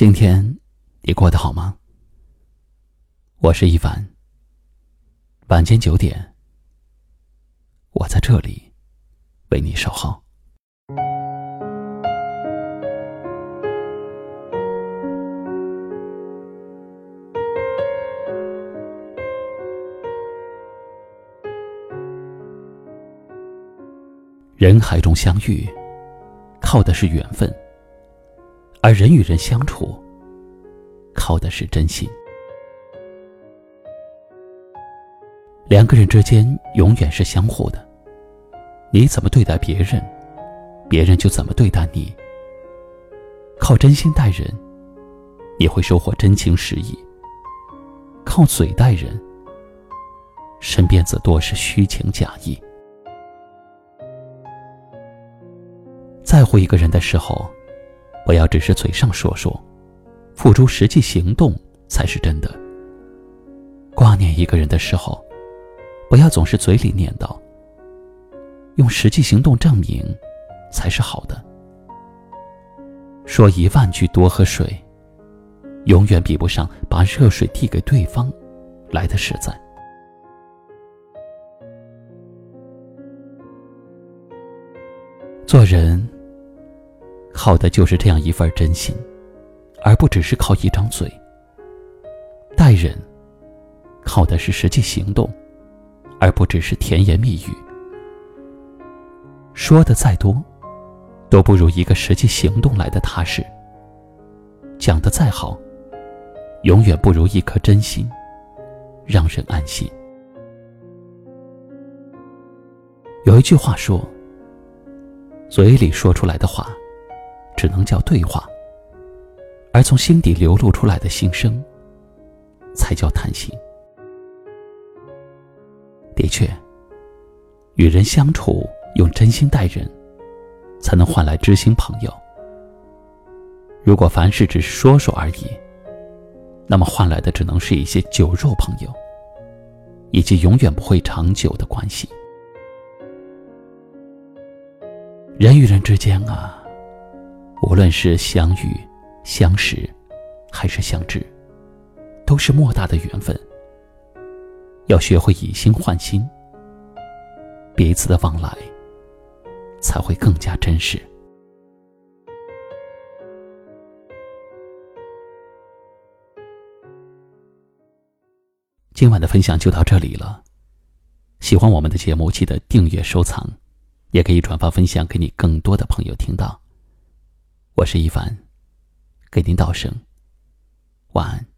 今天你过得好吗？我是一凡。晚间九点，我在这里为你守候。人海中相遇，靠的是缘分。而人与人相处，靠的是真心。两个人之间永远是相互的，你怎么对待别人，别人就怎么对待你。靠真心待人，你会收获真情实意；靠嘴待人，身边则多是虚情假意。在乎一个人的时候。不要只是嘴上说说，付出实际行动才是真的。挂念一个人的时候，不要总是嘴里念叨，用实际行动证明才是好的。说一万句多喝水，永远比不上把热水递给对方来的实在。做人。靠的就是这样一份真心，而不只是靠一张嘴。待人，靠的是实际行动，而不只是甜言蜜语。说的再多，都不如一个实际行动来的踏实。讲的再好，永远不如一颗真心，让人安心。有一句话说：“嘴里说出来的话。”只能叫对话，而从心底流露出来的心声，才叫谈心。的确，与人相处用真心待人，才能换来知心朋友。如果凡事只是说说而已，那么换来的只能是一些酒肉朋友，以及永远不会长久的关系。人与人之间啊。无论是相遇、相识，还是相知，都是莫大的缘分。要学会以心换心，彼此的往来才会更加真实。今晚的分享就到这里了。喜欢我们的节目，记得订阅、收藏，也可以转发分享给你更多的朋友听到。我是一凡，给您道声晚安。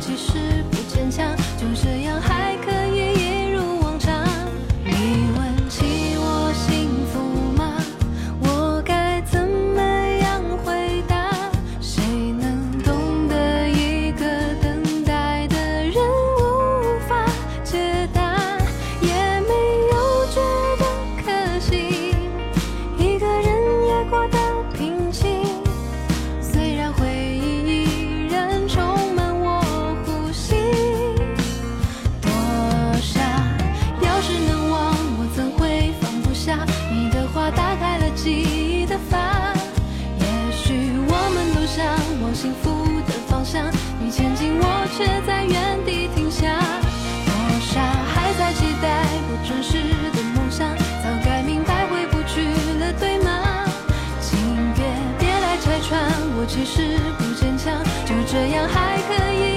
其实幸福的方向，你前进，我却在原地停下。多少，还在期待不真实的梦想，早该明白回不去了，对吗？请别别来拆穿，我其实不坚强，就这样还可以。